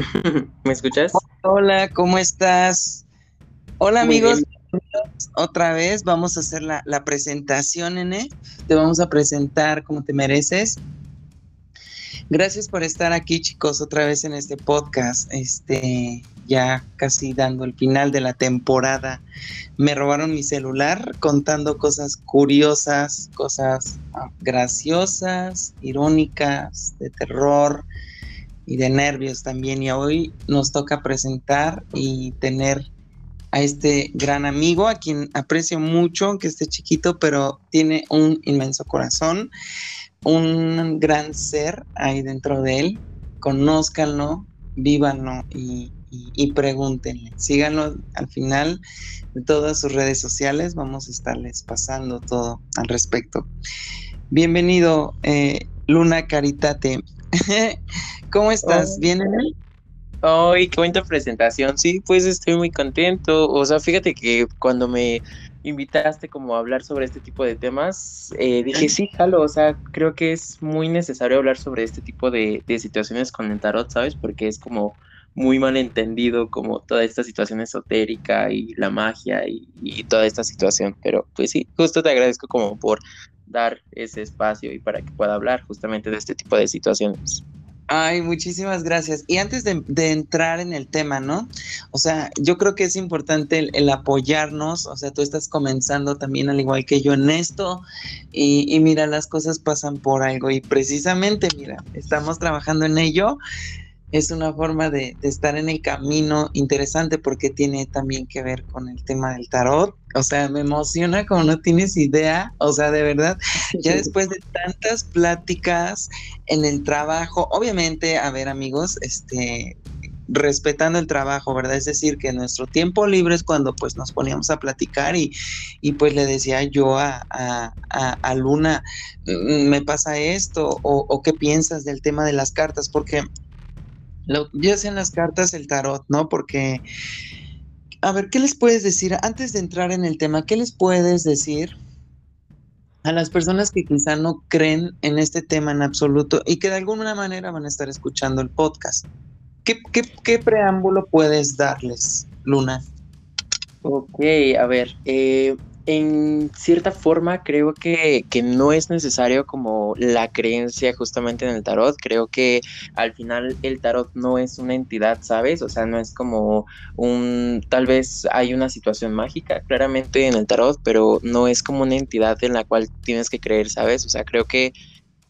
¿Me escuchas? Hola, ¿cómo estás? Hola amigos, otra vez vamos a hacer la, la presentación, nene. Te vamos a presentar como te mereces. Gracias por estar aquí, chicos, otra vez en este podcast. Este, ya casi dando el final de la temporada. Me robaron mi celular contando cosas curiosas, cosas ah, graciosas, irónicas, de terror y de nervios también. Y hoy nos toca presentar y tener a este gran amigo, a quien aprecio mucho, aunque esté chiquito, pero tiene un inmenso corazón un gran ser ahí dentro de él. Conózcanlo, vívanlo y, y, pregúntenle. Síganlo al final de todas sus redes sociales. Vamos a estarles pasando todo al respecto. Bienvenido, eh, Luna Caritate. ¿Cómo estás? ¿Bien, él? Ay, qué bonita presentación. Sí, pues estoy muy contento. O sea, fíjate que cuando me invitaste como a hablar sobre este tipo de temas, eh, dije, sí, jalo, o sea, creo que es muy necesario hablar sobre este tipo de, situaciones con el tarot, ¿sabes? Porque es como muy mal entendido como toda esta situación esotérica y la magia y, toda esta situación. Pero pues sí, justo te agradezco como por dar ese espacio y para que pueda hablar justamente de este tipo de situaciones. Ay, muchísimas gracias. Y antes de, entrar en el tema, ¿no? O sea, yo creo que es importante el, apoyarnos, o sea, tú estás comenzando también al igual que yo en esto, y, mira, las cosas pasan por algo, y precisamente, mira, estamos trabajando en ello, es una forma de, estar en el camino interesante porque tiene también que ver con el tema del tarot. O sea, me emociona como no tienes idea. O sea, de verdad, ya después de tantas pláticas en el trabajo, obviamente, a ver amigos, este, respetando el trabajo, ¿verdad? Es decir, que nuestro tiempo libre es cuando pues nos poníamos a platicar y, y pues le decía yo a, a, a, Luna, mm, me pasa esto, o, o qué piensas del tema de las cartas, porque lo, ya en las cartas el tarot, ¿no? Porque, a ver, ¿qué les puedes decir? Antes de entrar en el tema, ¿qué les puedes decir a las personas que quizá no creen en este tema en absoluto y que de alguna manera van a estar escuchando el podcast? ¿Qué, qué, qué preámbulo puedes darles, Luna? Ok, a ver, eh, en cierta forma creo que, no es necesario como la creencia justamente en el tarot. Creo que al final el tarot no es una entidad, ¿sabes? O sea, no es como un, tal vez hay una situación mágica claramente en el tarot, pero no es como una entidad en la cual tienes que creer, ¿sabes? O sea, creo que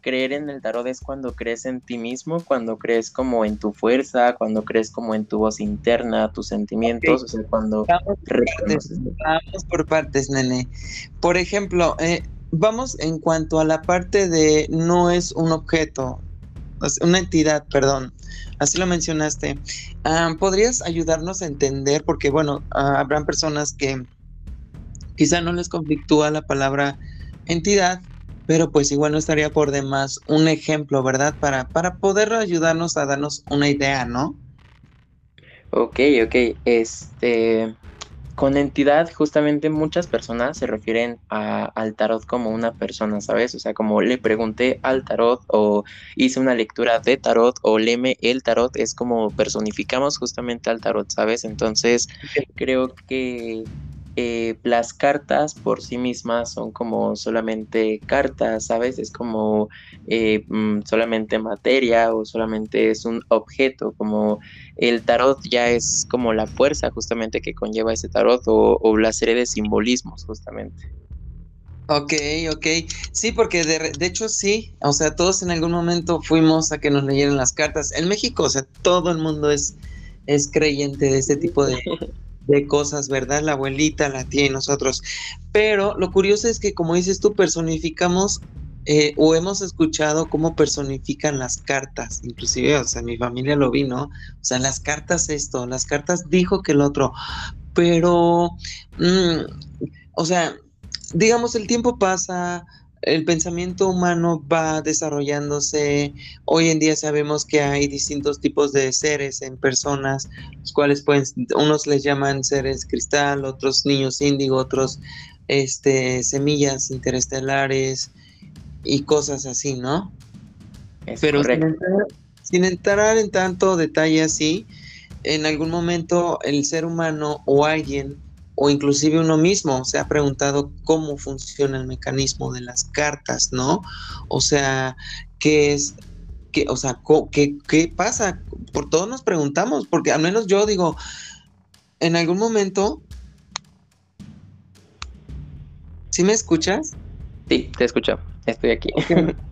creer en el tarot es cuando crees en ti mismo, cuando crees como en tu fuerza, cuando crees como en tu voz interna, tus sentimientos, o sea, cuando... Vamos por, partes, vamos por partes, nene. Por ejemplo, eh, vamos en cuanto a la parte de no es un objeto, una entidad, perdón, así lo mencionaste. Ah, ¿Podrías ayudarnos a entender? Porque, bueno, habrán personas que quizá no les conflictúa la palabra entidad, pero pues igual no estaría por demás un ejemplo, ¿verdad? Para, para poder ayudarnos a darnos una idea, ¿no? Ok, ok. Este, con entidad, justamente muchas personas se refieren al tarot como una persona, ¿sabes? O sea, como le pregunté al tarot o hice una lectura de tarot o leme el tarot, es como personificamos justamente al tarot, ¿sabes? Entonces, creo que eh, las cartas por sí mismas son como solamente cartas, ¿sabes? Es como eh, mm, solamente materia o solamente es un objeto, como el tarot ya es como la fuerza justamente que conlleva ese tarot o, la serie de simbolismos justamente. Ok, ok. Sí, porque de, de, hecho sí, o sea, todos en algún momento fuimos a que nos leyeran las cartas. En México, o sea, todo el mundo es, es creyente de este tipo de, de cosas, ¿verdad? La abuelita, la tía y nosotros. Pero lo curioso es que, como dices tú, personificamos eh, o hemos escuchado cómo personifican las cartas, inclusive, o sea, mi familia lo vi, ¿no? O sea, las cartas esto, las cartas dijo que el otro, pero, mm, o sea, digamos, el tiempo pasa, el pensamiento humano va desarrollándose. Hoy en día sabemos que hay distintos tipos de seres en personas, los cuales pueden, unos les llaman seres cristal, otros niños índigo, otros este, semillas interestelares y cosas así, ¿no? Pero sin entrar en tanto detalle así, en algún momento el ser humano o alguien o inclusive uno mismo se ha preguntado cómo funciona el mecanismo de las cartas, ¿no? O sea, ¿qué es, qué, o sea, qué, qué pasa? Por todos nos preguntamos, porque al menos yo digo, en algún momento, ¿sí me escuchas? Sí, te escucho, estoy aquí.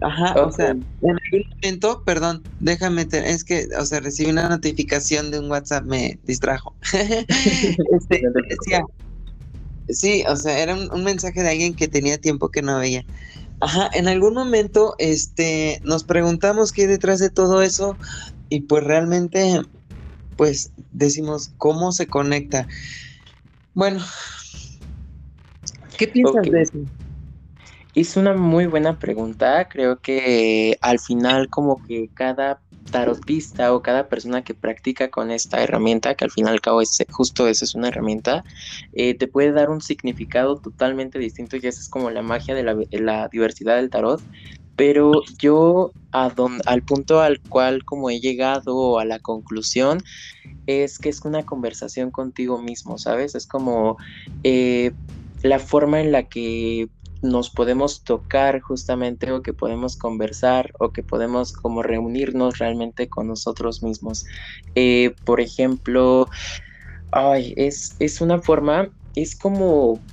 Ajá, o sea, en algún momento, perdón, déjame, es que, o sea, recibí una notificación de un WhatsApp, me distrajo. este, decía, sí, o sea, era un, mensaje de alguien que tenía tiempo que no veía. Ajá, en algún momento, este, nos preguntamos qué hay detrás de todo eso y pues realmente, pues decimos, ¿cómo se conecta? Bueno, ¿qué piensas de eso? Es una muy buena pregunta. Creo que al final como que cada tarotista o cada persona que practica con esta herramienta, que al fin y al cabo es justo eso, es una herramienta, eh, te puede dar un significado totalmente distinto y esa es como la magia de la, diversidad del tarot. Pero yo al punto al cual como he llegado a la conclusión es que es una conversación contigo mismo, ¿sabes? Es como eh, la forma en la que nos podemos tocar justamente o que podemos conversar o que podemos como reunirnos realmente con nosotros mismos. Eh, por ejemplo, ay, es, es una forma, es como,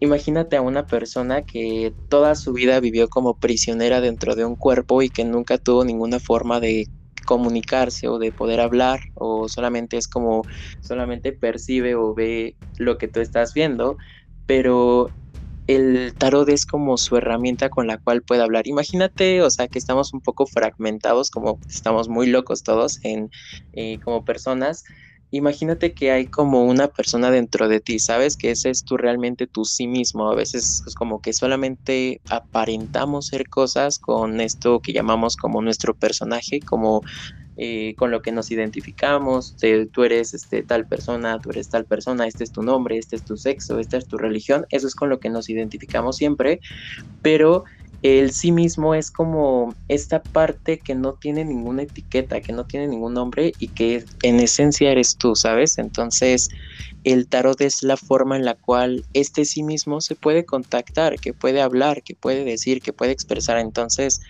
imagínate a una persona que toda su vida vivió como prisionera dentro de un cuerpo y que nunca tuvo ninguna forma de comunicarse o de poder hablar o solamente es como solamente percibe o ve lo que tú estás viendo pero el tarot es como su herramienta con la cual puede hablar. Imagínate, o sea, que estamos un poco fragmentados, como estamos muy locos todos en, eh, como personas. Imagínate que hay como una persona dentro de ti, ¿sabes? Que ese es tú realmente tú sí mismo. A veces es como que solamente aparentamos ser cosas con esto que llamamos como nuestro personaje, como eh, con lo que nos identificamos, tú eres este, tal persona, tú eres tal persona, este es tu nombre, este es tu sexo, esta es tu religión, eso es con lo que nos identificamos siempre, pero el sí mismo es como esta parte que no tiene ninguna etiqueta, que no tiene ningún nombre y que en esencia eres tú, ¿sabes? Entonces el tarot es la forma en la cual este sí mismo se puede contactar, que puede hablar, que puede decir, que puede expresar. Entonces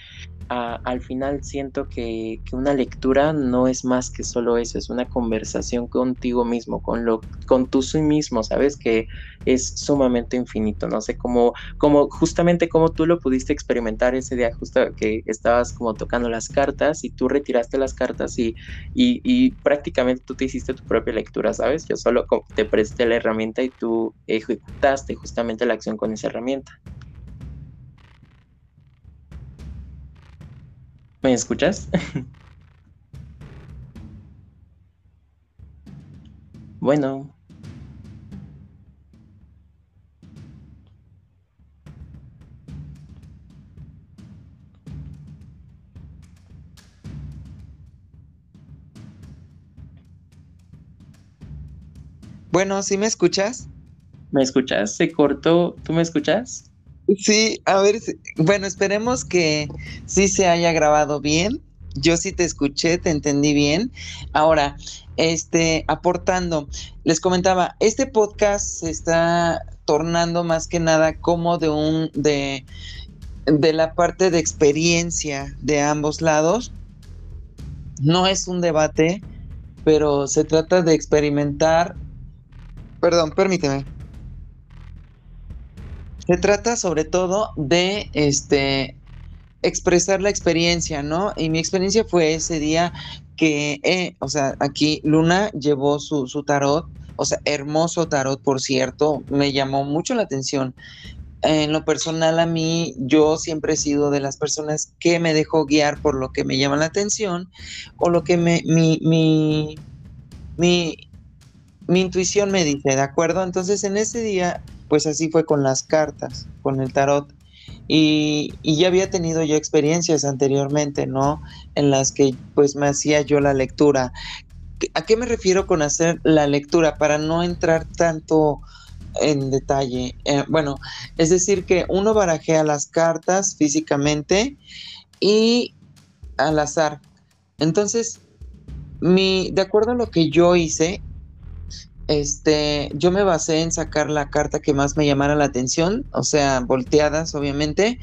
al final siento que, una lectura no es más que solo eso, es una conversación contigo mismo, con lo, con tú sí mismo, sabes que es sumamente infinito, no sé cómo, cómo justamente como tú lo pudiste experimentar ese día, justo que estabas como tocando las cartas y tú retiraste las cartas y, y, prácticamente tú te hiciste tu propia lectura, ¿sabes? Yo solo te presté la herramienta y tú ejecutaste justamente la acción con esa herramienta. ¿Me escuchas? bueno. Bueno, ¿sí me escuchas? ¿Me escuchas? ¿Se cortó? ¿Tú me escuchas? Sí, a ver, bueno, esperemos que sí se haya grabado bien. Yo sí te escuché, te entendí bien. Ahora, este, aportando, les comentaba, este podcast se está tornando más que nada como de un, de, de la parte de experiencia de ambos lados. No es un debate, pero se trata de experimentar. Perdón, permíteme. Se trata sobre todo de este expresar la experiencia, ¿no? Y mi experiencia fue ese día que, eh, o sea, aquí Luna llevó su, su tarot, o sea, hermoso tarot, por cierto, me llamó mucho la atención. En lo personal a mí, yo siempre he sido de las personas que me dejo guiar por lo que me llama la atención o lo que me, mi, mi, mi, mi intuición me dice, ¿de acuerdo? Entonces en ese día pues así fue con las cartas, con el tarot. Y, ya había tenido yo experiencias anteriormente, ¿no? En las que pues me hacía yo la lectura. ¿A qué me refiero con hacer la lectura? Para no entrar tanto en detalle. Eh, bueno, es decir, que uno barajea las cartas físicamente y al azar. Entonces, mi, de acuerdo a lo que yo hice, este, yo me basé en sacar la carta que más me llamara la atención, o sea, volteadas, obviamente,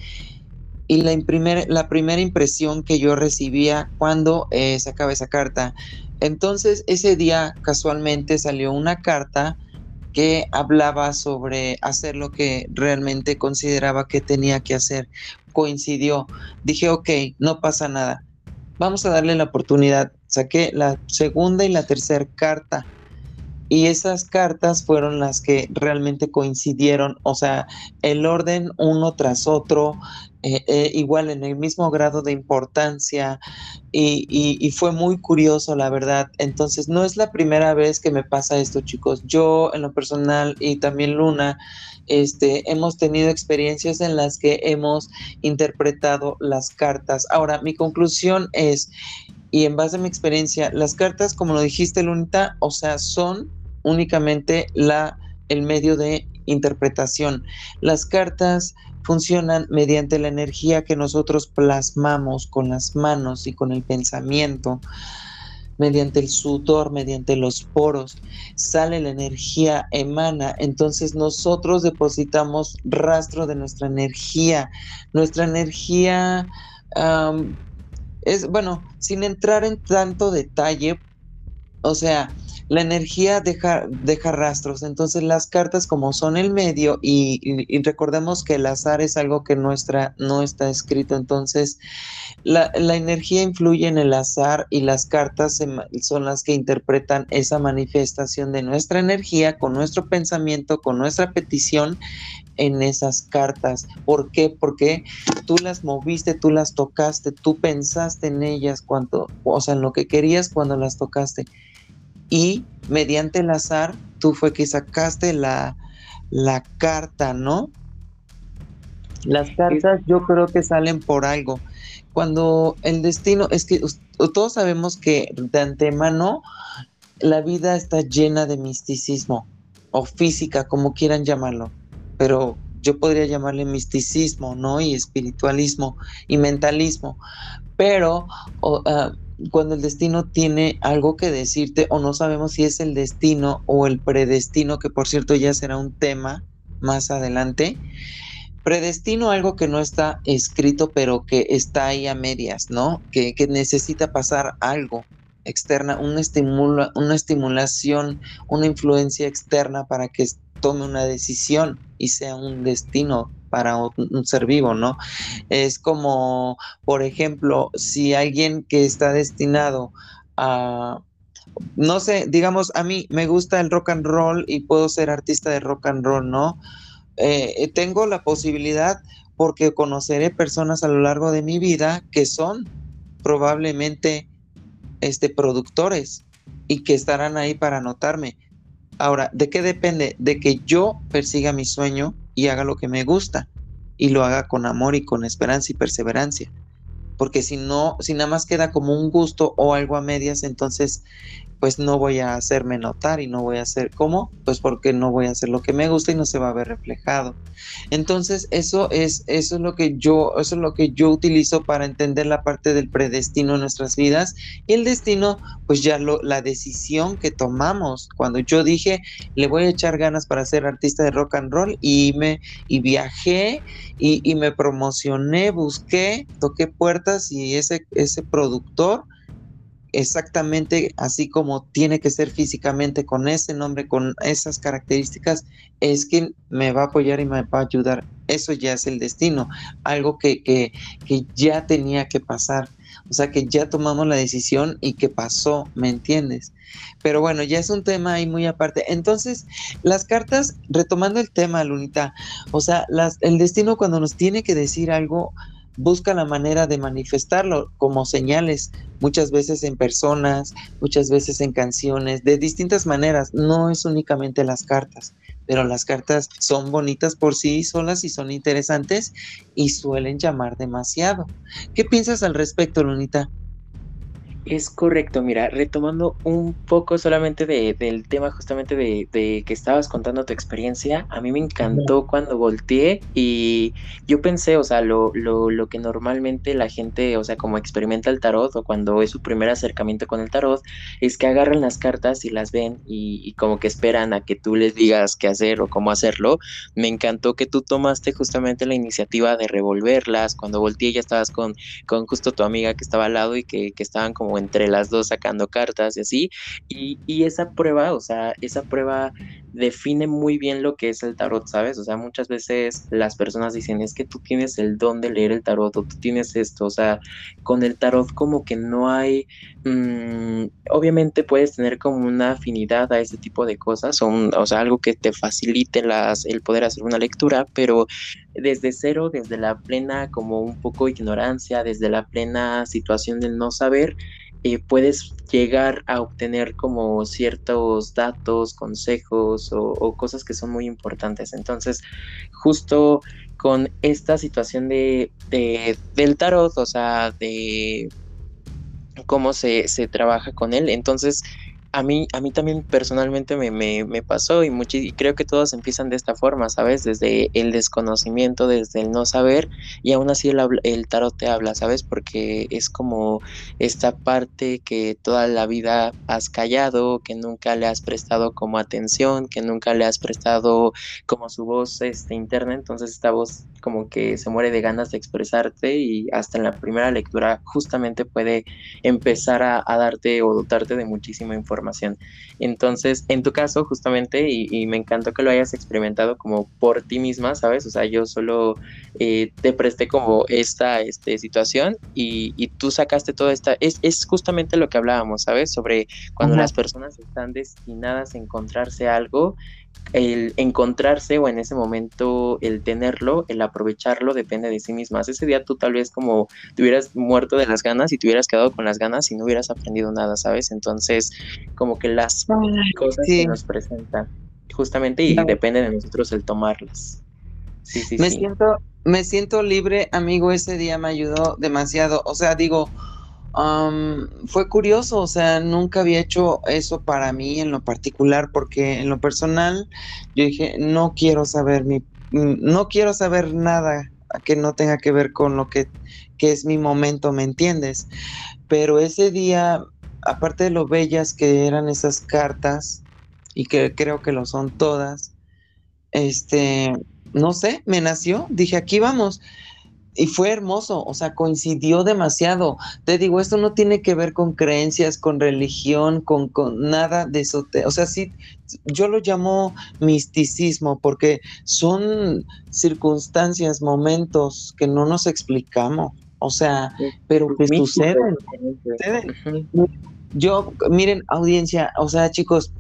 y la, primera impresión que yo recibía cuando eh, sacaba esa carta. Entonces, ese día casualmente salió una carta que hablaba sobre hacer lo que realmente consideraba que tenía que hacer. Coincidió. Dije, ok, no pasa nada. Vamos a darle la oportunidad. Saqué la segunda y la tercera carta y esas cartas fueron las que realmente coincidieron, o sea, el orden uno tras otro, eh, eh, igual en el mismo grado de importancia y, y, fue muy curioso, la verdad. Entonces, no es la primera vez que me pasa esto, chicos. Yo en lo personal y también Luna, este, hemos tenido experiencias en las que hemos interpretado las cartas. Ahora, mi conclusión es, y en base a mi experiencia, las cartas, como lo dijiste, Lunita, o sea, son únicamente la, el medio de interpretación. Las cartas funcionan mediante la energía que nosotros plasmamos con las manos y con el pensamiento, mediante el sudor, mediante los poros, sale la energía, emana, entonces nosotros depositamos rastro de nuestra energía. Nuestra energía es, bueno, sin entrar en tanto detalle, o sea, la energía deja, deja rastros. Entonces las cartas como son el medio y, recordemos que el azar es algo que no está, no está escrito. Entonces la, energía influye en el azar y las cartas son las que interpretan esa manifestación de nuestra energía con nuestro pensamiento, con nuestra petición en esas cartas. ¿Por qué? Porque tú las moviste, tú las tocaste, tú pensaste en ellas cuando, o sea, en lo que querías cuando las tocaste y mediante el azar tú fue que sacaste la, la carta, ¿no? Las cartas yo creo que salen por algo. Cuando el destino, es que todos sabemos que de antemano la vida está llena de misticismo o física, como quieran llamarlo, pero yo podría llamarle misticismo, ¿no? Y espiritualismo y mentalismo, pero ah, cuando el destino tiene algo que decirte o no sabemos si es el destino o el predestino, que por cierto ya será un tema más adelante. Predestino algo que no está escrito, pero que está ahí a medias, ¿no? Que, necesita pasar algo externa, una, una estimulación, una influencia externa para que tome una decisión y sea un destino para un, ser vivo, ¿no? Es como, por ejemplo, si alguien que está destinado a, no sé, digamos, a mí me gusta el rock and roll y puedo ser artista de rock and roll, ¿no? Eh, tengo la posibilidad porque conoceré personas a lo largo de mi vida que son probablemente este, productores y que estarán ahí para notarme. Ahora, ¿de qué depende? De que yo persiga mi sueño y haga lo que me gusta y lo haga con amor y con esperanza y perseverancia. Porque si no, si nada más queda como un gusto o algo a medias, entonces pues no voy a hacerme notar y no voy a hacer cómo, pues porque no voy a hacer lo que me gusta y no se va a ver reflejado. Entonces, eso es eso es lo que yo eso es lo que yo utilizo para entender la parte del predestino en nuestras vidas y el destino, pues ya la decisión que tomamos cuando yo dije, le voy a echar ganas para ser artista de rock and roll y me y viajé y, y me promocioné, busqué, toqué puertas y ese ese productor exactamente así como tiene que ser físicamente con ese nombre, con esas características, es quien me va a apoyar y me va a ayudar. Eso ya es el destino, algo que, que, que ya tenía que pasar. O sea que ya tomamos la decisión y que pasó, ¿me entiendes? Pero bueno, ya es un tema ahí muy aparte. Entonces, las cartas, retomando el tema, Lunita, o sea, las, el destino cuando nos tiene que decir algo, busca la manera de manifestarlo como señales, muchas veces en personas, muchas veces en canciones, de distintas maneras. No es únicamente las cartas, pero las cartas son bonitas por sí solas y son interesantes y suelen llamar demasiado. ¿Qué piensas al respecto, Lunita? Es correcto, mira, retomando un poco solamente de, del tema justamente de, de, que estabas contando tu experiencia, a mí me encantó cuando volteé y yo pensé, o sea, lo, lo, lo, que normalmente la gente, o sea, como experimenta el tarot o cuando es su primer acercamiento con el tarot, es que agarran las cartas y las ven y, y como que esperan a que tú les digas qué hacer o cómo hacerlo. Me encantó que tú tomaste justamente la iniciativa de revolverlas, cuando volteé ya estabas con, con justo tu amiga que estaba al lado y que, que estaban como entre las dos sacando cartas y así. Y, y, esa prueba, o sea, esa prueba define muy bien lo que es el tarot, ¿sabes? O sea, muchas veces las personas dicen, es que tú tienes el don de leer el tarot o tú tienes esto, o sea, con el tarot como que no hay, mmm, obviamente puedes tener como una afinidad a ese tipo de cosas, o, sea, algo que te facilite el poder hacer una lectura, pero desde cero, desde la plena como un poco ignorancia, desde la plena situación del no saber, eh, puedes llegar a obtener como ciertos datos, consejos o, o, cosas que son muy importantes. Entonces, justo con esta situación de, de del tarot, o sea, de cómo se, se trabaja con él, entonces a mí, a mí también personalmente me, me, pasó y, y creo que todos empiezan de esta forma, ¿sabes? Desde el desconocimiento, desde el no saber y aún así el, el tarot te habla, ¿sabes? Porque es como esta parte que toda la vida has callado, que nunca le has prestado como atención, que nunca le has prestado como su voz este, interna, entonces esta voz como que se muere de ganas de expresarte y hasta en la primera lectura justamente puede empezar a, a darte o dotarte de muchísima información. Entonces, en tu caso, justamente, y, y, me encantó que lo hayas experimentado como por ti misma, ¿sabes? O sea, yo solo eh, te presté como esta este, situación y, y, tú sacaste toda esta, es, es, justamente lo que hablábamos, ¿sabes? Sobre cuando Ajá. las personas están destinadas a encontrarse algo el encontrarse o en ese momento el tenerlo, el aprovecharlo, depende de sí mismas. Ese día tú tal vez como te hubieras muerto de las ganas y te hubieras quedado con las ganas y no hubieras aprendido nada, ¿sabes? Entonces, como que las Ay, cosas sí. que nos presentan, justamente, y claro. depende de nosotros el tomarlas. Sí, sí, me sí. siento, me siento libre, amigo, ese día me ayudó demasiado. O sea, digo, Um, fue curioso, o sea, nunca había hecho eso para mí en lo particular, porque en lo personal yo dije, no quiero saber mi, no quiero saber nada que no tenga que ver con lo que, que es mi momento, ¿me entiendes? Pero ese día, aparte de lo bellas que eran esas cartas, y que creo que lo son todas, este, no sé, me nació, dije, aquí vamos y fue hermoso, o sea, coincidió demasiado. Te digo, esto no tiene que ver con creencias, con religión, con, con nada de eso. O sea, sí, yo lo llamo misticismo porque son circunstancias, momentos que no nos explicamos. O sea, pero que suceden. suceden. Yo, miren, audiencia, o sea, chicos,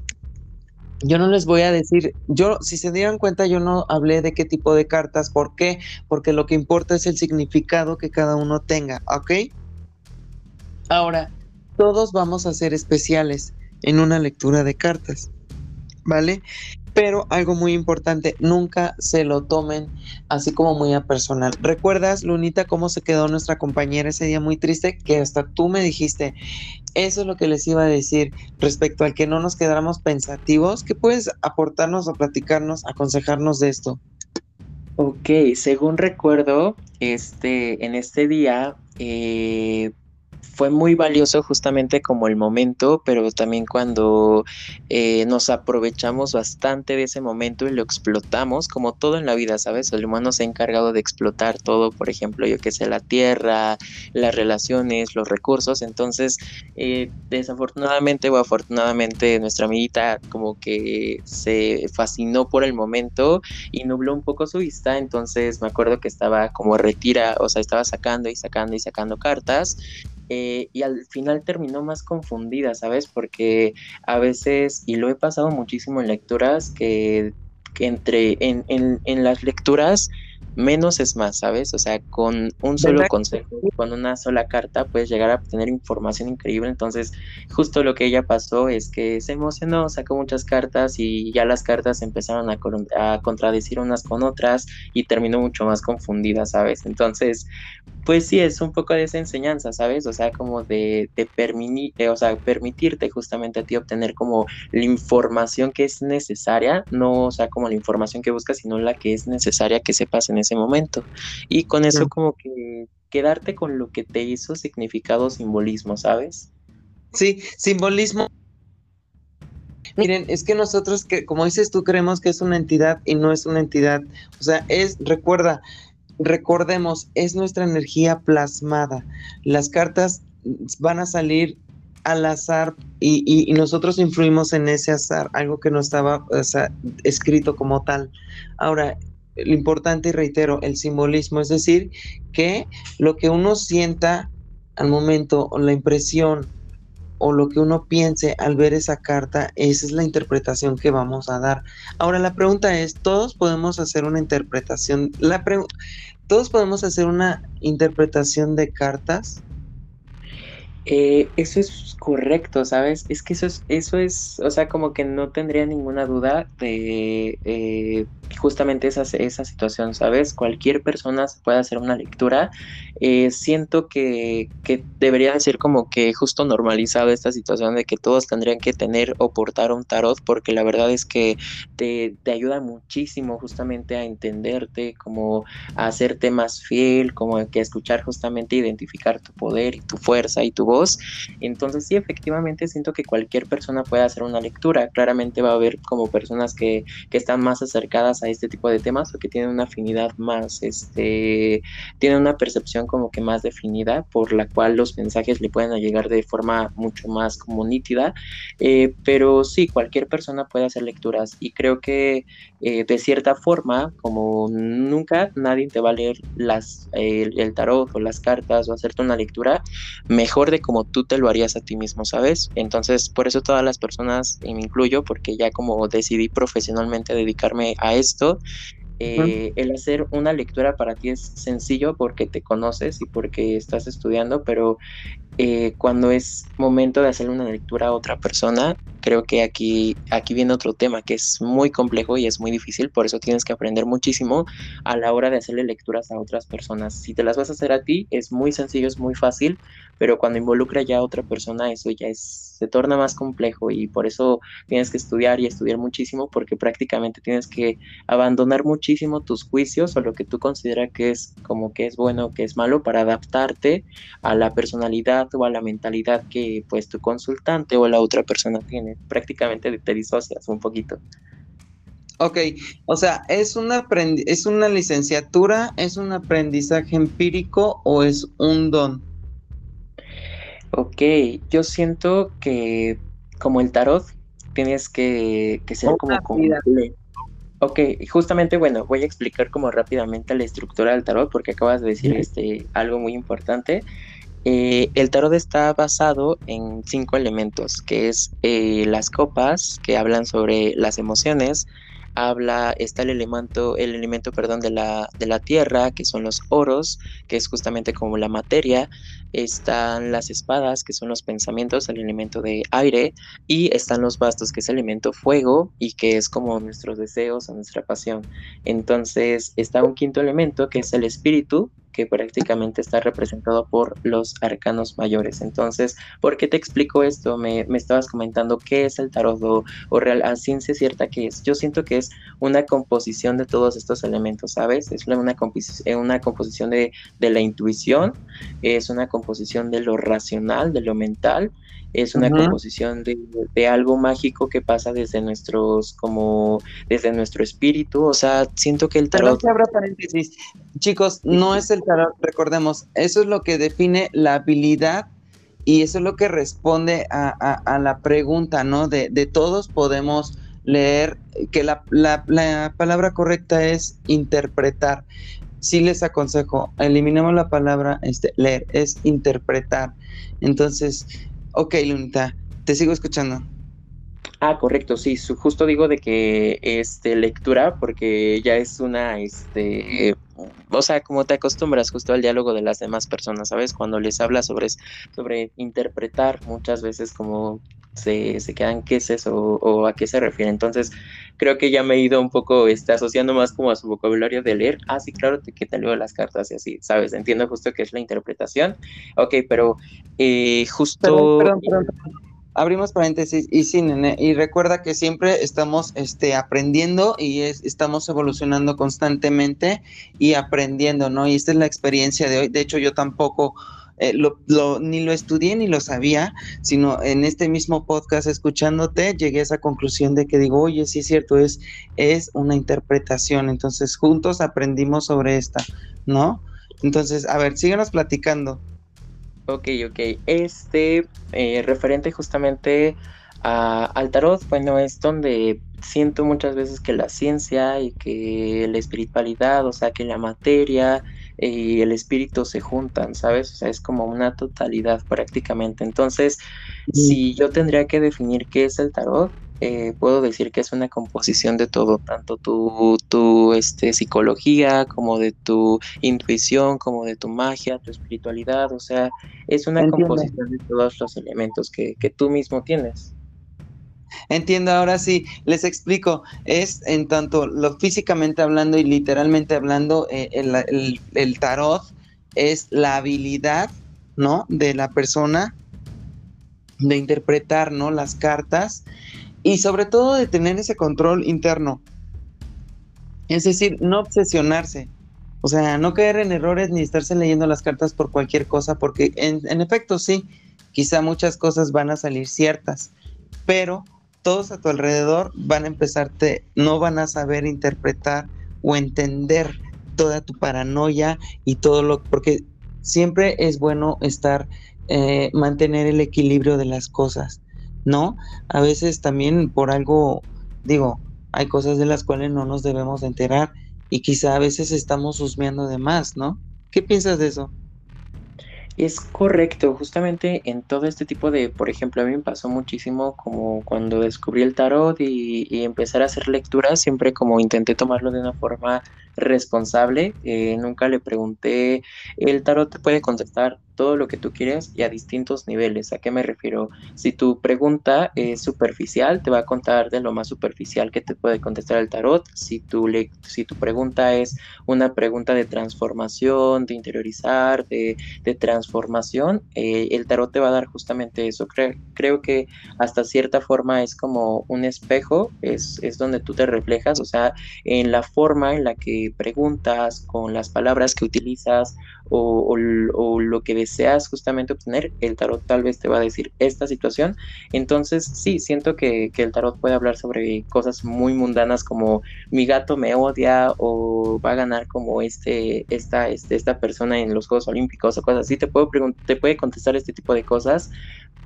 yo no les voy a decir, yo, si se dieran cuenta, yo no hablé de qué tipo de cartas, ¿por qué? Porque lo que importa es el significado que cada uno tenga, ¿ok? Ahora, todos vamos a ser especiales en una lectura de cartas, ¿vale? Pero algo muy importante, nunca se lo tomen así como muy a personal. ¿Recuerdas, Lunita, cómo se quedó nuestra compañera ese día muy triste? Que hasta tú me dijiste, eso es lo que les iba a decir respecto al que no nos quedáramos pensativos. ¿Qué puedes aportarnos o platicarnos, aconsejarnos de esto? Ok, según recuerdo, este, en este día, eh, fue muy valioso justamente como el momento, pero también cuando eh, nos aprovechamos bastante de ese momento y lo explotamos, como todo en la vida, ¿sabes? El humano se ha encargado de explotar todo, por ejemplo, yo que sé, la tierra, las relaciones, los recursos, entonces eh, desafortunadamente o afortunadamente nuestra amiguita como que se fascinó por el momento y nubló un poco su vista, entonces me acuerdo que estaba como retira, o sea, estaba sacando y sacando y sacando cartas eh, y al final terminó más confundida, ¿sabes? Porque a veces, y lo he pasado muchísimo en lecturas, que, que entre en, en, en, las lecturas menos es más, ¿sabes? O sea, con un solo consejo, con una sola carta, puedes llegar a obtener información increíble. Entonces, justo lo que ella pasó es que se emocionó, sacó muchas cartas y ya las cartas empezaron a, a contradecir unas con otras y terminó mucho más confundida, ¿sabes? Entonces, pues sí, es un poco de esa enseñanza, ¿sabes? O sea, como de, de o sea, permitirte justamente a ti obtener como la información que es necesaria, no, o sea, como la información que buscas, sino la que es necesaria que sepas en ese momento. Y con eso como que quedarte con lo que te hizo significado, simbolismo, ¿sabes? Sí, simbolismo. Miren, es que nosotros, que como dices tú, creemos que es una entidad y no es una entidad. O sea, es, recuerda, recordemos, es nuestra energía plasmada. Las cartas van a salir al azar y, nosotros influimos en ese azar, algo que no estaba escrito como tal. Ahora, lo importante y reitero, el simbolismo, es decir, que lo que uno sienta al momento, la impresión o lo que uno piense al ver esa carta, esa es la interpretación que vamos a dar. Ahora la pregunta es, ¿todos podemos hacer una interpretación? La ¿Todos podemos hacer una interpretación de cartas? Eh, eso es correcto, ¿sabes? Es que eso es, eso es, o sea, como que no tendría ninguna duda de eh, justamente esa, esa situación, ¿sabes? Cualquier persona puede hacer una lectura. Eh, siento que, que, debería ser como que justo normalizado esta situación de que todos tendrían que tener o portar un tarot, porque la verdad es que te, te ayuda muchísimo justamente a entenderte, como a hacerte más fiel, como que a escuchar justamente, identificar tu poder y tu fuerza y tu voz. Entonces sí, efectivamente siento que cualquier persona puede hacer una lectura. Claramente va a haber como personas que, que están más acercadas a este tipo de temas o que tienen una afinidad más, este, tienen una percepción como que más definida por la cual los mensajes le pueden llegar de forma mucho más como nítida, eh, pero sí, cualquier persona puede hacer lecturas y creo que eh, de cierta forma, como nunca nadie te va a leer las, el, tarot o las cartas o hacerte una lectura mejor de como tú te lo harías a ti mismo, ¿sabes? Entonces, por eso todas las personas, y me incluyo, porque ya como decidí profesionalmente dedicarme a esto, eh, el hacer una lectura para ti es sencillo porque te conoces y porque estás estudiando, pero eh, cuando es momento de hacer una lectura a otra persona, creo que aquí, aquí viene otro tema que es muy complejo y es muy difícil, por eso tienes que aprender muchísimo a la hora de hacerle lecturas a otras personas. Si te las vas a hacer a ti, es muy sencillo, es muy fácil, pero cuando involucra ya a otra persona, eso ya es, se torna más complejo y por eso tienes que estudiar y estudiar muchísimo porque prácticamente tienes que abandonar muchísimo tus juicios o lo que tú consideras que es como que es bueno o que es malo para adaptarte a la personalidad o a la mentalidad que pues tu consultante o la otra persona tiene. Prácticamente te disocias un poquito. Ok, o sea, ¿es una, ¿es una licenciatura, es un aprendizaje empírico o es un don? Ok, yo siento que como el tarot tienes que, ser como completo. Ok, justamente, bueno, voy a explicar como rápidamente la estructura del tarot porque acabas de decir este, algo muy importante. Eh, el tarot está basado en cinco elementos, que es eh, las copas, que hablan sobre las emociones, habla, está el elemento, el elemento, perdón, de la, de la tierra, que son los oros, que es justamente como la materia, están las espadas, que son los pensamientos, el elemento de aire, y están los bastos, que es el elemento fuego y que es como nuestros deseos o nuestra pasión. Entonces está un quinto elemento, que es el espíritu, que prácticamente está representado por los arcanos mayores. Entonces, ¿por qué te explico esto? Me, estabas comentando qué es el tarot o, real, a ciencia cierta qué es. Yo siento que es una composición de todos estos elementos, ¿sabes? Es una, una composición de, de la intuición, es una composición de lo racional, de lo mental, es una composición de, algo mágico que pasa desde nuestros, como desde nuestro espíritu, o sea, siento que el tarot... abra paréntesis. Chicos, no es el tarot, recordemos, eso es lo que define la habilidad y eso es lo que responde a, la pregunta, ¿no? De, todos podemos leer, que la, la, palabra correcta es interpretar. Sí les aconsejo, eliminemos la palabra este, leer, es interpretar. Entonces, Ok, Lunita, te sigo escuchando. Ah, correcto, sí, justo digo de que este lectura, porque ya es una, este, o sea, como te acostumbras justo al diálogo de las demás personas, ¿sabes? Cuando les hablas sobre, sobre interpretar, muchas veces como se, se quedan qué es eso o, a qué se refiere. Entonces, creo que ya me he ido un poco este, asociando más como a su vocabulario de leer. Ah, sí, claro, te leo las cartas y así, ¿sabes? Entiendo justo que es la interpretación. Ok, pero eh, justo abrimos paréntesis y sí, nene, y recuerda que siempre estamos este, aprendiendo y es, estamos evolucionando constantemente y aprendiendo, ¿no? Y esta es la experiencia de hoy. De hecho, yo tampoco eh, lo, ni lo estudié ni lo sabía, sino en este mismo podcast escuchándote llegué a esa conclusión de que digo, oye, sí es cierto, es, es una interpretación. Entonces, juntos aprendimos sobre esta, ¿no? Entonces, a ver, síguenos platicando. Ok, ok. Este, eh, referente justamente a, al tarot, bueno, es donde siento muchas veces que la ciencia y que la espiritualidad, o sea, que la materia y el espíritu se juntan, ¿sabes? O sea, es como una totalidad prácticamente. Entonces, si yo tendría que definir qué es el tarot, eh, puedo decir que es una composición de todo, tanto tu, tu este, psicología como de tu intuición, como de tu magia, tu espiritualidad, o sea, es una composición de todos los elementos que, tú mismo tienes. Entiendo, ahora sí, les explico. Es en tanto lo físicamente hablando y literalmente hablando, eh, el, el, tarot es la habilidad, ¿no? De la persona de interpretar, ¿no? Las cartas y sobre todo de tener ese control interno. Es decir, no obsesionarse. O sea, no caer en errores ni estarse leyendo las cartas por cualquier cosa, porque en, efecto sí, quizá muchas cosas van a salir ciertas, pero todos a tu alrededor van a empezarte, no van a saber interpretar o entender toda tu paranoia y todo lo, porque siempre es bueno estar, eh, mantener el equilibrio de las cosas. ¿no? A veces también por algo, digo, hay cosas de las cuales no nos debemos enterar y quizá a veces estamos husmeando de más, ¿no? ¿Qué piensas de eso? Es correcto, justamente en todo este tipo de, por ejemplo, a mí me pasó muchísimo como cuando descubrí el tarot y, y empezar a hacer lecturas, siempre como intenté tomarlo de una forma responsable, eh, nunca le pregunté, el tarot te puede contestar todo lo que tú quieres y a distintos niveles. ¿A qué me refiero? Si tu pregunta es superficial, te va a contar de lo más superficial que te puede contestar el tarot. Si tu, le si tu pregunta es una pregunta de transformación, de interiorizar, de, transformación, eh, el tarot te va a dar justamente eso. creo que hasta cierta forma es como un espejo, es, es donde tú te reflejas, o sea, en la forma en la que preguntas, con las palabras que utilizas o, lo que deseas justamente obtener, el tarot tal vez te va a decir esta situación. Entonces, sí, siento que, el tarot puede hablar sobre cosas muy mundanas como mi gato me odia o va a ganar como este, esta, este, esta persona en los Juegos Olímpicos o cosas así. Te, puedo te puede contestar este tipo de cosas,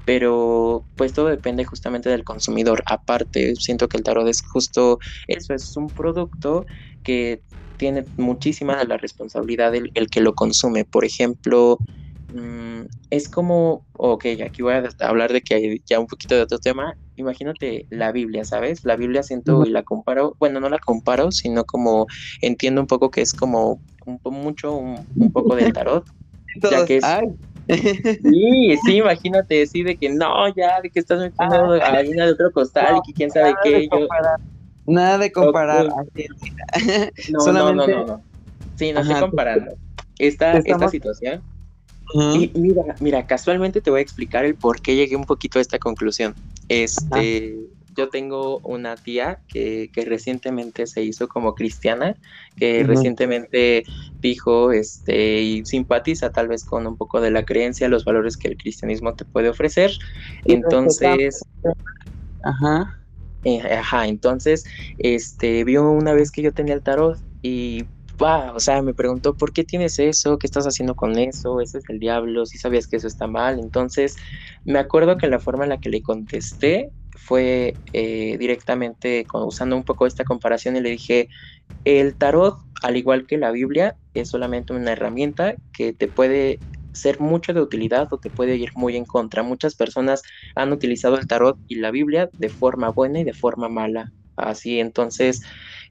pero pues todo depende justamente del consumidor. Aparte, siento que el tarot es justo eso, es un producto que tiene muchísima de la responsabilidad el, el que lo consume. Por ejemplo, mm, es como, ok, aquí voy a hablar de que hay ya un poquito de otro tema. Imagínate la Biblia, ¿sabes? La Biblia siento y la comparo, bueno, no la comparo, sino como entiendo un poco que es como un, mucho, un, poco del tarot. ya que es, Sí, sí, imagínate, sí, de que no, ya, de que estás metiendo ah, harina de otro costal y que quién sabe qué. Yo, Nada de comparar. No, no, no, no, Sí, no estoy comparando. Esta, esta situación. Y mira, mira, casualmente te voy a explicar el por qué llegué un poquito a esta conclusión. Este, yo tengo una tía que, que, recientemente se hizo como cristiana, que recientemente dijo este, y simpatiza tal vez con un poco de la creencia, los valores que el cristianismo te puede ofrecer. Entonces, ajá. Eh, ajá, entonces, este, vio una vez que yo tenía el tarot y, o sea, me preguntó, ¿por qué tienes eso? ¿Qué estás haciendo con eso? Ese es el diablo, si sabías que eso está mal. Entonces, me acuerdo que la forma en la que le contesté fue eh, directamente usando un poco esta comparación y le dije, el tarot, al igual que la Biblia, es solamente una herramienta que te puede ser mucho de utilidad o te puede ir muy en contra. Muchas personas han utilizado el tarot y la Biblia de forma buena y de forma mala. Así, entonces,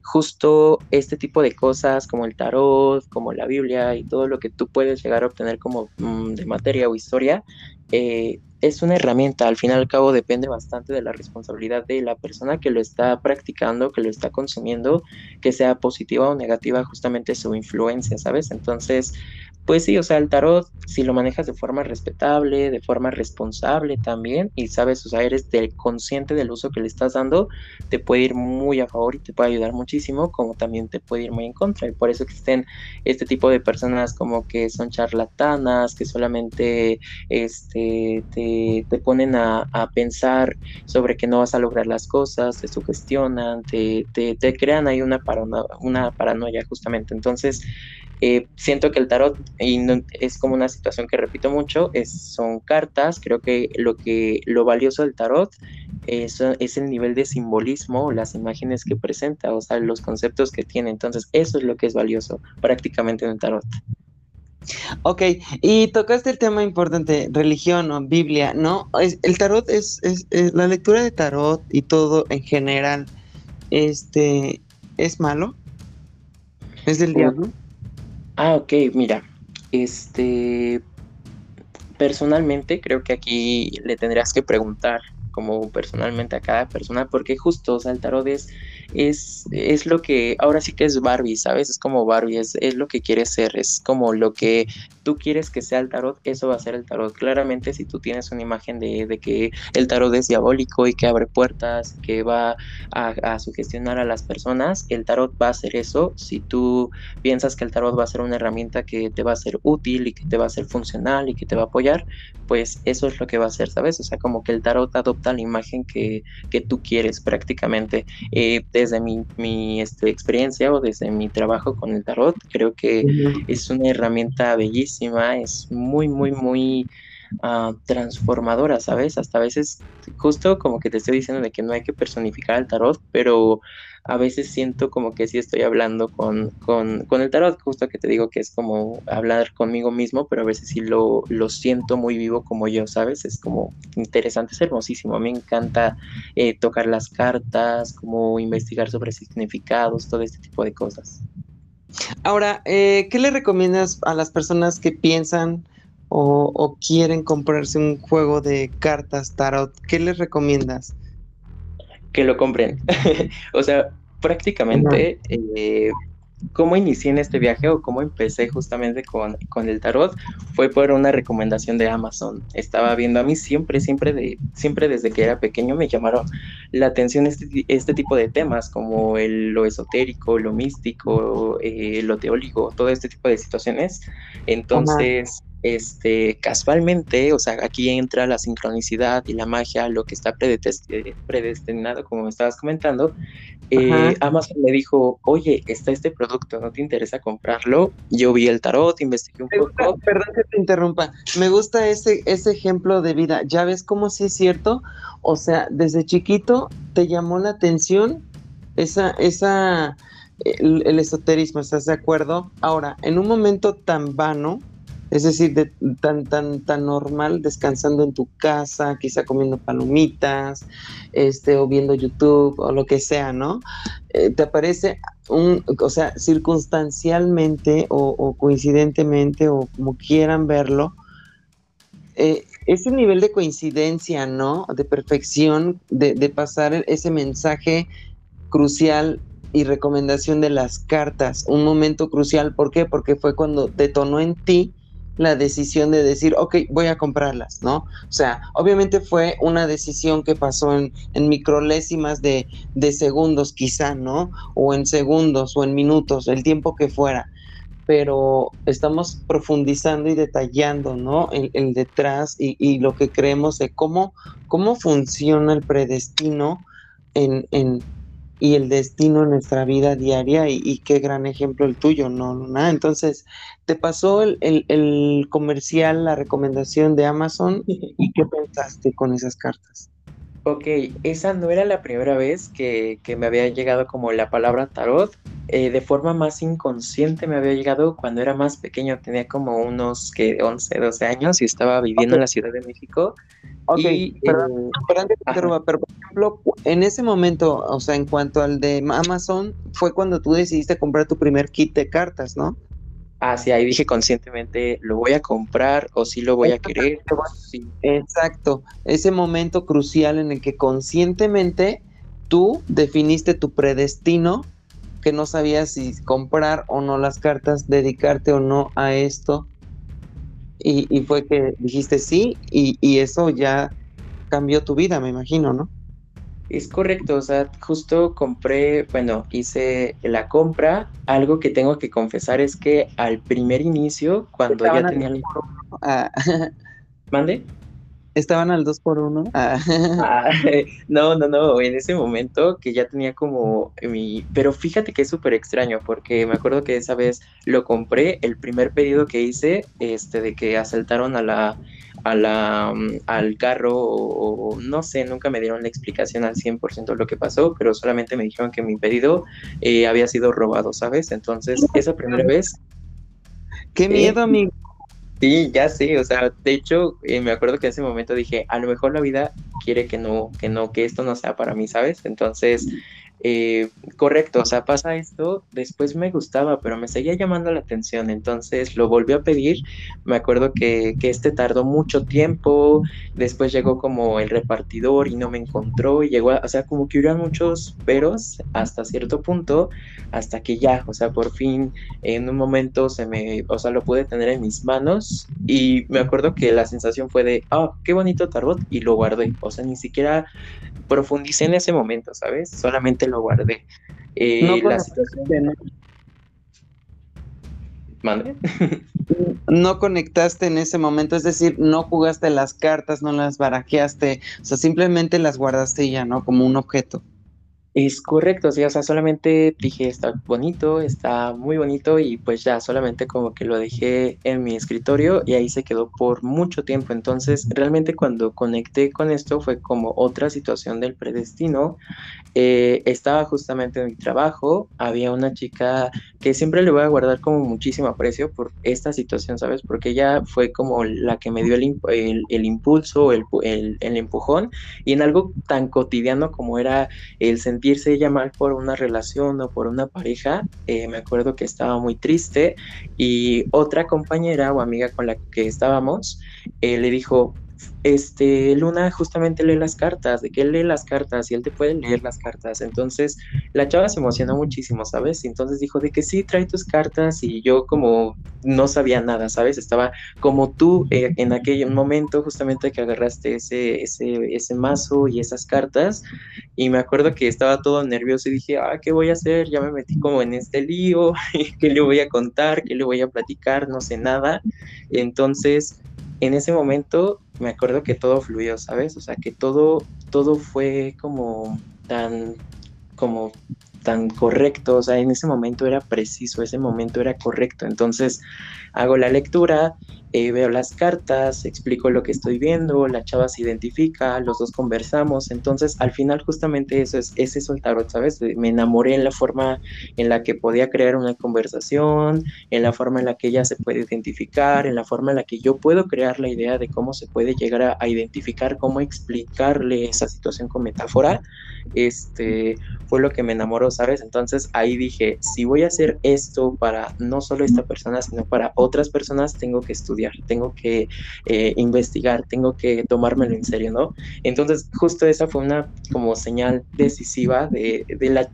justo este tipo de cosas como el tarot, como la Biblia y todo lo que tú puedes llegar a obtener como mm, de materia o historia, eh, es una herramienta, al fin y al cabo depende bastante de la responsabilidad de la persona que lo está practicando, que lo está consumiendo, que sea positiva o negativa justamente su influencia, ¿sabes? Entonces, pues sí, o sea, el tarot, si lo manejas de forma respetable, de forma responsable también, y sabes, o sea, eres del consciente del uso que le estás dando, te puede ir muy a favor y te puede ayudar muchísimo, como también te puede ir muy en contra. Y por eso existen este tipo de personas como que son charlatanas, que solamente este, te, te ponen a, a, pensar sobre que no vas a lograr las cosas, te sugestionan, te, te, te crean ahí una, una paranoia justamente. Entonces, eh, siento que el tarot y es como una situación que repito mucho, es, son cartas, creo que lo, que lo valioso del tarot es, es el nivel de simbolismo, las imágenes que presenta, o sea, los conceptos que tiene, entonces eso es lo que es valioso prácticamente en el tarot. Ok, y tocaste el tema importante, religión o Biblia, ¿no? el tarot es, es, es, la lectura de tarot y todo en general, este, ¿es malo? ¿Es del diablo? Ah, ok, mira, este, personalmente creo que aquí le tendrías que preguntar como personalmente a cada persona, porque justo, o sea, el tarot es es, es lo que, ahora sí que es Barbie, ¿sabes? Es como Barbie, es, es lo que quiere ser, es como lo que tú quieres que sea el tarot, eso va a ser el tarot. Claramente, si tú tienes una imagen de, de que el tarot es diabólico y que abre puertas, que va a, a, sugestionar a las personas, el tarot va a ser eso. Si tú piensas que el tarot va a ser una herramienta que te va a ser útil y que te va a ser funcional y que te va a apoyar, pues eso es lo que va a ser, ¿sabes? O sea, como que el tarot adopta la imagen que, que tú quieres prácticamente. Eh, desde mi, mi este, experiencia o desde mi trabajo con el tarot, creo que es una herramienta bellísima, es muy, muy, muy uh, transformadora, ¿sabes? Hasta a veces, justo como que te estoy diciendo de que no hay que personificar el tarot, pero a veces siento como que sí estoy hablando con, con, con, el tarot, justo que te digo que es como hablar conmigo mismo, pero a veces sí lo, lo siento muy vivo como yo, ¿sabes? Es como interesante, es hermosísimo. A mí me encanta eh, tocar las cartas, como investigar sobre significados, todo este tipo de cosas. Ahora, eh, ¿qué le recomiendas a las personas que piensan o, o, quieren comprarse un juego de cartas tarot? ¿Qué les recomiendas? que lo compren. o sea, prácticamente, eh, cómo inicié en este viaje o cómo empecé justamente con, con, el tarot fue por una recomendación de Amazon. Estaba viendo a mí siempre, siempre, de, siempre desde que era pequeño me llamaron la atención este, este tipo de temas como el, lo esotérico, lo místico, eh, lo teólico, todo este tipo de situaciones. Entonces... Ajá este, casualmente, o sea, aquí entra la sincronicidad y la magia, lo que está predestinado, como me estabas comentando. Eh, Amazon me dijo, oye, está este producto, ¿no te interesa comprarlo? Yo vi el tarot, investigué un poco. perdón que te interrumpa, me gusta ese, ese ejemplo de vida. ¿Ya ves cómo sí es cierto? O sea, desde chiquito te llamó la atención esa, esa, el, el esoterismo, ¿estás de acuerdo? Ahora, en un momento tan vano, es decir, de, tan, tan, tan normal, descansando en tu casa, quizá comiendo palomitas, este, o viendo YouTube, o lo que sea, ¿no? Eh, te aparece un, o sea, circunstancialmente o, coincidentemente, o como quieran verlo, eh, ese nivel de coincidencia, ¿no? De perfección, de, de pasar ese mensaje crucial y recomendación de las cartas, un momento crucial, ¿por qué? Porque fue cuando detonó en ti la decisión de decir, ok, voy a comprarlas, ¿no? O sea, obviamente fue una decisión que pasó en, en microlésimas de, de, segundos quizá, ¿no? O en segundos o en minutos, el tiempo que fuera. Pero estamos profundizando y detallando, ¿no? El, el detrás y, y, lo que creemos de cómo, cómo funciona el predestino en, en, y el destino en nuestra vida diaria y, y, qué gran ejemplo el tuyo, ¿no, Luna? Entonces, te pasó el, el, el, comercial, la recomendación de Amazon y qué pensaste con esas cartas. Ok, esa no era la primera vez que, me había llegado como la palabra tarot. Eh, de forma más inconsciente me había llegado cuando era más pequeño, tenía como unos que 11, 12 años y estaba viviendo en la Ciudad de México. Ok, pero, eh, pero, por ejemplo, en ese momento, o sea, en cuanto al de Amazon, fue cuando tú decidiste comprar tu primer kit de cartas, ¿no? Ah, sí, ahí dije conscientemente, lo voy a comprar o sí lo voy a querer. Exacto, ese momento crucial en el que conscientemente tú definiste tu predestino, que no sabías si comprar o no las cartas, dedicarte o no a esto. Y, fue que dijiste sí, y, y eso ya cambió tu vida, me imagino, ¿no? Es correcto, o sea, justo compré, bueno, hice la compra. Algo que tengo que confesar es que al primer inicio, cuando ya tenía el... Ah. ¿Mande? ¿Estaban al 2 por 1 ah. ah, no, no, no, en ese momento que ya tenía como mi... Pero fíjate que es súper extraño porque me acuerdo que esa vez lo compré, el primer pedido que hice, este, de que asaltaron a la a la, al carro o, no sé, nunca me dieron la explicación al 100% de lo que pasó, pero solamente me dijeron que mi pedido eh, había sido robado, ¿sabes? Entonces, esa primera vez... ¡Qué miedo, eh, amigo! Sí, ya sé, o sea, de hecho, eh, me acuerdo que en ese momento dije, a lo mejor la vida quiere que no, que no, que esto no sea para mí, ¿sabes? Entonces, eh, correcto, o sea, pasa esto, después me gustaba, pero me seguía llamando la atención, entonces lo volví a pedir, me acuerdo que, que, este tardó mucho tiempo, después llegó como el repartidor y no me encontró, y llegó, o sea, como que hubieron muchos peros hasta cierto punto, hasta que ya, o sea, por fin en un momento se me, o sea, lo pude tener en mis manos y me acuerdo que la sensación fue de, ah, qué bonito tarot, y lo guardé, o sea, ni siquiera profundicé en ese momento, ¿sabes? Solamente lo guardé. Eh, no la situación no conectaste en ese momento, es decir, no jugaste las cartas, no las barajeaste, o sea, simplemente las guardaste ya, ¿no? Como un objeto. Es correcto, sí, o sea, solamente dije, está bonito, está muy bonito y pues ya, solamente como que lo dejé en mi escritorio y ahí se quedó por mucho tiempo. Entonces, realmente cuando conecté con esto fue como otra situación del predestino. Eh, estaba justamente en mi trabajo, había una chica que siempre le voy a guardar como muchísimo aprecio por esta situación, ¿sabes? Porque ella fue como la que me dio el, el, impulso, el, el empujón y en algo tan cotidiano como era el sentido sentirse ella mal por una relación o por una pareja, eh, me acuerdo que estaba muy triste y otra compañera o amiga con la que estábamos eh, le dijo, este, Luna justamente lee las cartas, de que él lee las cartas y él te puede leer las cartas. Entonces, la chava se emocionó muchísimo, ¿sabes? Entonces dijo de que sí, trae tus cartas y yo como no sabía nada, ¿sabes? Estaba como tú eh, en aquel momento justamente que agarraste ese, ese, ese mazo y esas cartas y me acuerdo que estaba todo nervioso y dije, ah, ¿qué voy a hacer? Ya me metí como en este lío, ¿qué le voy a contar? ¿Qué le voy a platicar? No sé nada. Entonces, en ese momento me acuerdo que todo fluyó, ¿sabes? O sea, que todo, todo fue como tan, como tan correcto, o sea, en ese momento era preciso, ese momento era correcto. Entonces hago la lectura, eh, veo las cartas, explico lo que estoy viendo, la chava se identifica, los dos conversamos, entonces al final justamente eso es, es el tarot, ¿sabes? Me enamoré en la forma en la que podía crear una conversación, en la forma en la que ella se puede identificar, en la forma en la que yo puedo crear la idea de cómo se puede llegar a, a identificar, cómo explicarle esa situación con metáfora, este, fue lo que me enamoró, ¿sabes? Entonces ahí dije, si voy a hacer esto para no solo esta persona, sino para otras personas, tengo que estudiar tengo que eh, investigar, tengo que tomármelo en serio, ¿no? Entonces, justo esa fue una como señal decisiva de, la,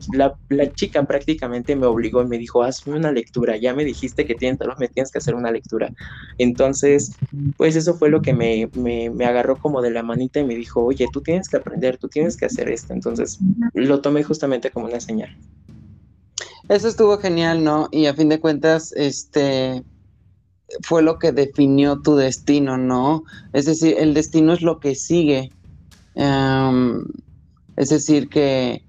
la, chica prácticamente me obligó y me dijo, hazme una lectura, ya me dijiste que tienes, me tienes que hacer una lectura. Entonces, pues eso fue lo que me, me, me agarró como de la manita y me dijo, oye, tú tienes que aprender, tú tienes que hacer esto. Entonces, lo tomé justamente como una señal. Eso estuvo genial, ¿no? Y a fin de cuentas, este, fue lo que definió tu destino, ¿no? Es decir, el destino es lo que sigue. Em, es decir, que,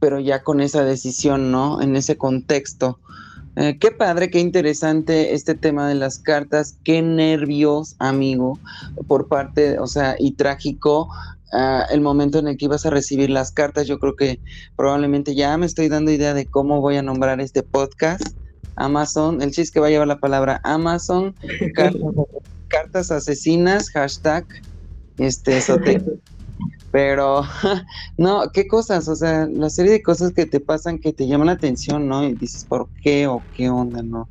pero ya con esa decisión, ¿no? En ese contexto. Eh, qué padre, qué interesante este tema de las cartas, qué nervios, amigo, por parte, o sea, y trágico uh, el momento en el que ibas a recibir las cartas. Yo creo que probablemente ya me estoy dando idea de cómo voy a nombrar este podcast. Amazon, el chiste que va a llevar la palabra Amazon, cartas, cartas asesinas, hashtag, este, Pero, no, qué cosas, o sea, la serie de cosas que te pasan que te llaman la atención, ¿no? Y dices, ¿por qué o qué onda, no?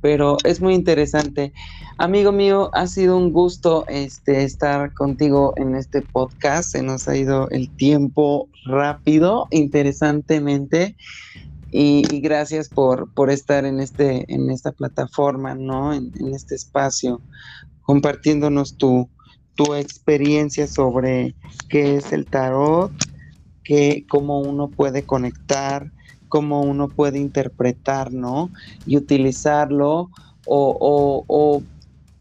Pero es muy interesante. Amigo mío, ha sido un gusto este, estar contigo en este podcast. Se nos ha ido el tiempo rápido, interesantemente. Y, gracias por, por, estar en, este, en esta plataforma, ¿no? En, este espacio, compartiéndonos tu, tu experiencia sobre qué es el tarot, qué, cómo uno puede conectar, cómo uno puede interpretar, ¿no? Y utilizarlo o, o, o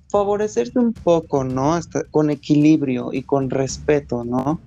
favorecerse un poco, ¿no? Hasta con equilibrio y con respeto, ¿no?